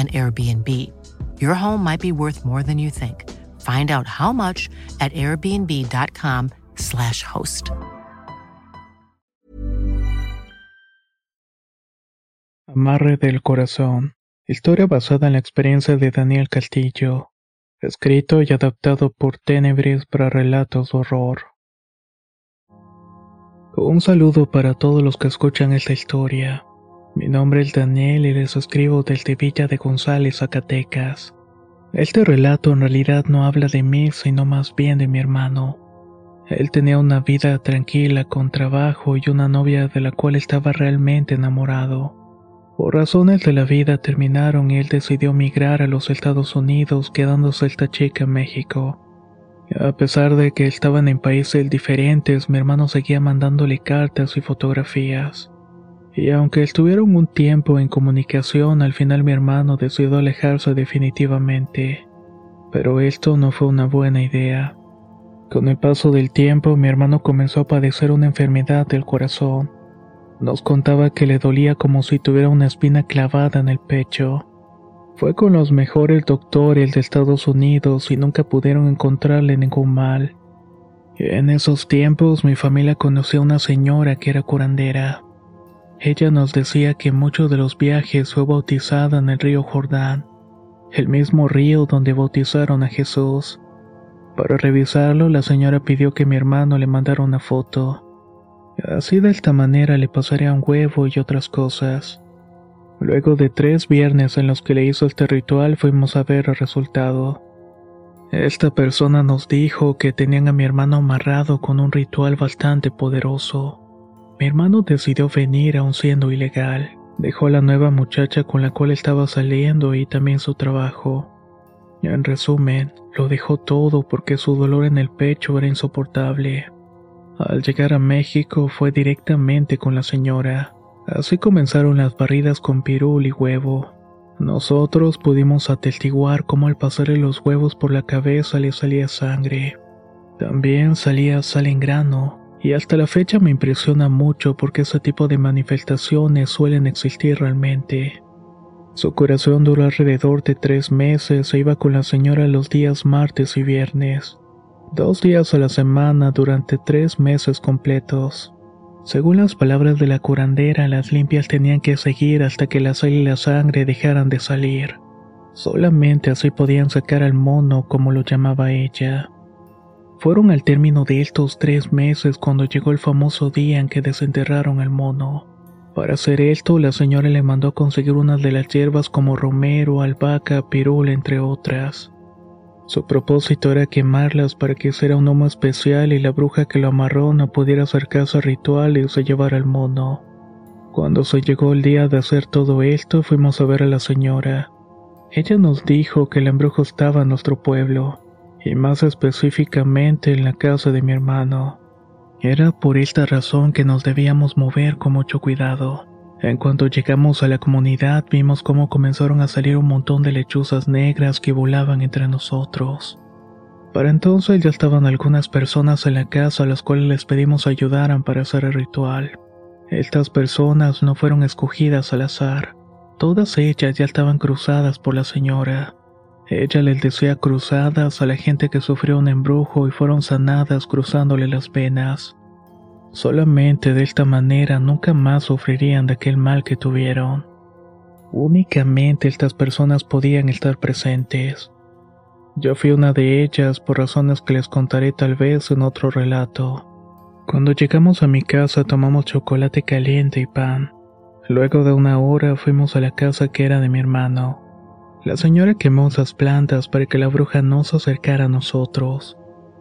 an Airbnb. Your home might be worth more than you think. Find out how much at airbnb.com/slash host. Amarre del corazón. Historia basada en la experiencia de Daniel Castillo. Escrito y adaptado por Tenebris para relatos de horror. Un saludo para todos los que escuchan esta historia. Mi nombre es Daniel y les escribo desde Villa de González, Zacatecas. Este relato en realidad no habla de mí, sino más bien de mi hermano. Él tenía una vida tranquila con trabajo y una novia de la cual estaba realmente enamorado. Por razones de la vida terminaron y él decidió migrar a los Estados Unidos quedándose esta chica en México. A pesar de que estaban en países diferentes, mi hermano seguía mandándole cartas y fotografías. Y aunque estuvieron un tiempo en comunicación, al final mi hermano decidió alejarse definitivamente. Pero esto no fue una buena idea. Con el paso del tiempo, mi hermano comenzó a padecer una enfermedad del corazón. Nos contaba que le dolía como si tuviera una espina clavada en el pecho. Fue con los mejores doctores de Estados Unidos y nunca pudieron encontrarle ningún mal. En esos tiempos mi familia conoció a una señora que era curandera. Ella nos decía que muchos de los viajes fue bautizada en el río Jordán, el mismo río donde bautizaron a Jesús. Para revisarlo, la señora pidió que mi hermano le mandara una foto. Así de esta manera le pasaría un huevo y otras cosas. Luego de tres viernes en los que le hizo este ritual fuimos a ver el resultado. Esta persona nos dijo que tenían a mi hermano amarrado con un ritual bastante poderoso. Mi hermano decidió venir aun siendo ilegal. Dejó a la nueva muchacha con la cual estaba saliendo y también su trabajo. En resumen, lo dejó todo porque su dolor en el pecho era insoportable. Al llegar a México fue directamente con la señora. Así comenzaron las barridas con pirul y huevo. Nosotros pudimos atestiguar cómo al pasarle los huevos por la cabeza le salía sangre. También salía sal en grano, y hasta la fecha me impresiona mucho porque ese tipo de manifestaciones suelen existir realmente. Su curación duró alrededor de tres meses e iba con la señora los días martes y viernes, dos días a la semana durante tres meses completos. Según las palabras de la curandera, las limpias tenían que seguir hasta que la sal y la sangre dejaran de salir. Solamente así podían sacar al mono como lo llamaba ella. Fueron al término de estos tres meses cuando llegó el famoso día en que desenterraron al mono. Para hacer esto, la señora le mandó a conseguir unas de las hierbas como romero, albahaca, pirul, entre otras. Su propósito era quemarlas para que hiciera un humo especial y la bruja que lo amarró no pudiera acercarse al ritual y se llevar al mono. Cuando se llegó el día de hacer todo esto, fuimos a ver a la señora. Ella nos dijo que el embrujo estaba en nuestro pueblo y más específicamente en la casa de mi hermano. Era por esta razón que nos debíamos mover con mucho cuidado. En cuanto llegamos a la comunidad vimos cómo comenzaron a salir un montón de lechuzas negras que volaban entre nosotros. Para entonces ya estaban algunas personas en la casa a las cuales les pedimos ayudaran para hacer el ritual. Estas personas no fueron escogidas al azar. Todas ellas ya estaban cruzadas por la señora. Ella les decía cruzadas a la gente que sufrió un embrujo y fueron sanadas cruzándole las venas. Solamente de esta manera nunca más sufrirían de aquel mal que tuvieron. Únicamente estas personas podían estar presentes. Yo fui una de ellas por razones que les contaré tal vez en otro relato. Cuando llegamos a mi casa tomamos chocolate caliente y pan. Luego de una hora fuimos a la casa que era de mi hermano. La señora quemó esas plantas para que la bruja no se acercara a nosotros.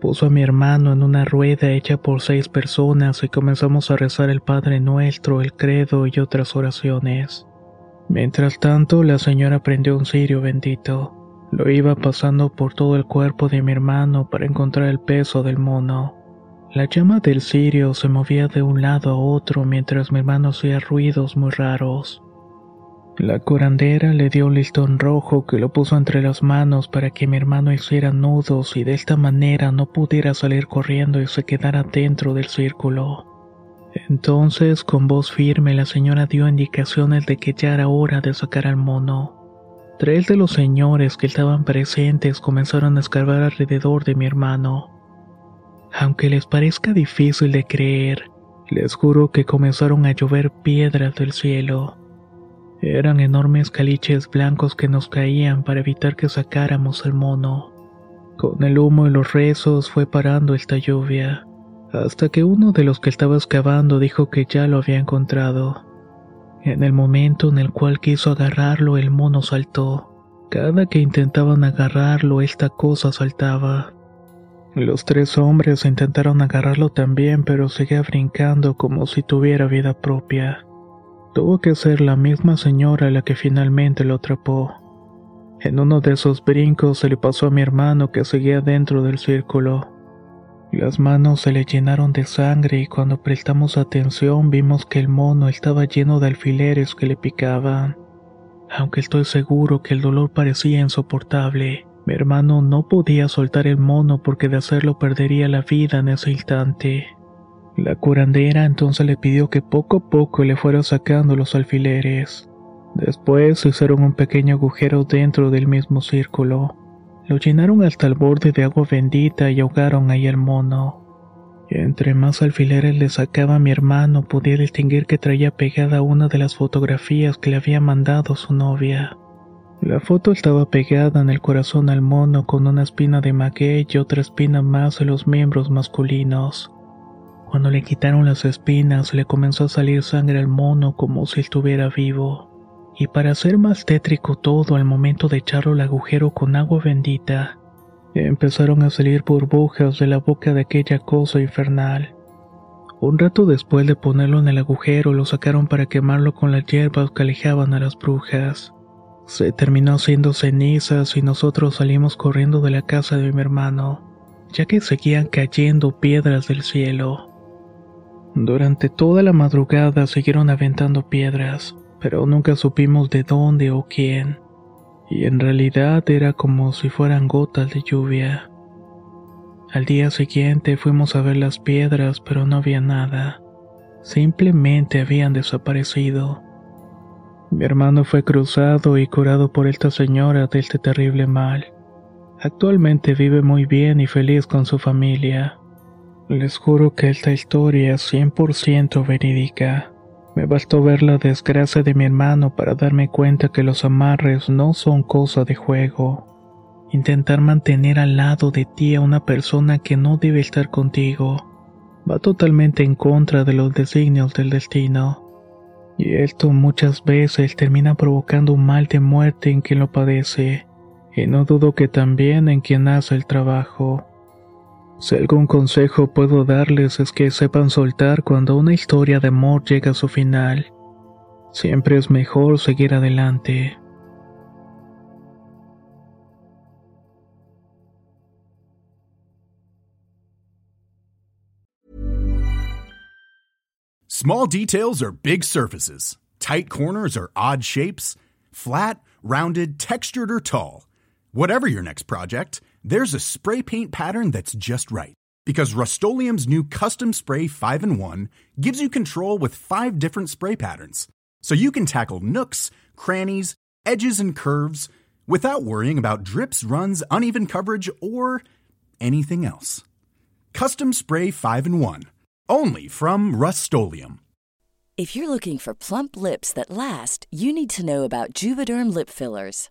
Puso a mi hermano en una rueda hecha por seis personas y comenzamos a rezar el Padre Nuestro, el Credo y otras oraciones. Mientras tanto, la señora prendió un cirio bendito. Lo iba pasando por todo el cuerpo de mi hermano para encontrar el peso del mono. La llama del cirio se movía de un lado a otro mientras mi hermano hacía ruidos muy raros. La curandera le dio un listón rojo que lo puso entre las manos para que mi hermano hiciera nudos y de esta manera no pudiera salir corriendo y se quedara dentro del círculo. Entonces, con voz firme, la señora dio indicaciones de que ya era hora de sacar al mono. Tres de los señores que estaban presentes comenzaron a escarbar alrededor de mi hermano. Aunque les parezca difícil de creer, les juro que comenzaron a llover piedras del cielo. Eran enormes caliches blancos que nos caían para evitar que sacáramos al mono. Con el humo y los rezos fue parando esta lluvia hasta que uno de los que estaba excavando dijo que ya lo había encontrado. En el momento en el cual quiso agarrarlo, el mono saltó. Cada que intentaban agarrarlo, esta cosa saltaba. Los tres hombres intentaron agarrarlo también, pero seguía brincando como si tuviera vida propia. Tuvo que ser la misma señora la que finalmente lo atrapó. En uno de esos brincos se le pasó a mi hermano que seguía dentro del círculo. Las manos se le llenaron de sangre y cuando prestamos atención vimos que el mono estaba lleno de alfileres que le picaban. Aunque estoy seguro que el dolor parecía insoportable, mi hermano no podía soltar el mono porque de hacerlo perdería la vida en ese instante. La curandera entonces le pidió que poco a poco le fuera sacando los alfileres. Después hicieron un pequeño agujero dentro del mismo círculo. Lo llenaron hasta el borde de agua bendita y ahogaron ahí al mono. Entre más alfileres le sacaba mi hermano, podía distinguir que traía pegada una de las fotografías que le había mandado su novia. La foto estaba pegada en el corazón al mono con una espina de maguey y otra espina más en los miembros masculinos. Cuando le quitaron las espinas, le comenzó a salir sangre al mono como si estuviera vivo y para hacer más tétrico todo al momento de echarlo al agujero con agua bendita, empezaron a salir burbujas de la boca de aquella cosa infernal. Un rato después de ponerlo en el agujero lo sacaron para quemarlo con las hierbas que alejaban a las brujas. Se terminó haciendo cenizas y nosotros salimos corriendo de la casa de mi hermano, ya que seguían cayendo piedras del cielo. Durante toda la madrugada siguieron aventando piedras, pero nunca supimos de dónde o quién, y en realidad era como si fueran gotas de lluvia. Al día siguiente fuimos a ver las piedras, pero no había nada. Simplemente habían desaparecido. Mi hermano fue cruzado y curado por esta señora de este terrible mal. Actualmente vive muy bien y feliz con su familia. Les juro que esta historia es 100% verídica. Me bastó ver la desgracia de mi hermano para darme cuenta que los amarres no son cosa de juego. Intentar mantener al lado de ti a una persona que no debe estar contigo va totalmente en contra de los designios del destino. Y esto muchas veces termina provocando un mal de muerte en quien lo padece, y no dudo que también en quien hace el trabajo. Si algún consejo puedo darles es que sepan soltar cuando una historia de amor llega a su final. Siempre es mejor seguir adelante. Small details are big surfaces. Tight corners are odd shapes. Flat, rounded, textured, or tall. Whatever your next project, there's a spray paint pattern that's just right. Because Rust new Custom Spray 5 in 1 gives you control with five different spray patterns. So you can tackle nooks, crannies, edges, and curves without worrying about drips, runs, uneven coverage, or anything else. Custom Spray 5 in 1. Only from Rust If you're looking for plump lips that last, you need to know about Juvederm Lip Fillers.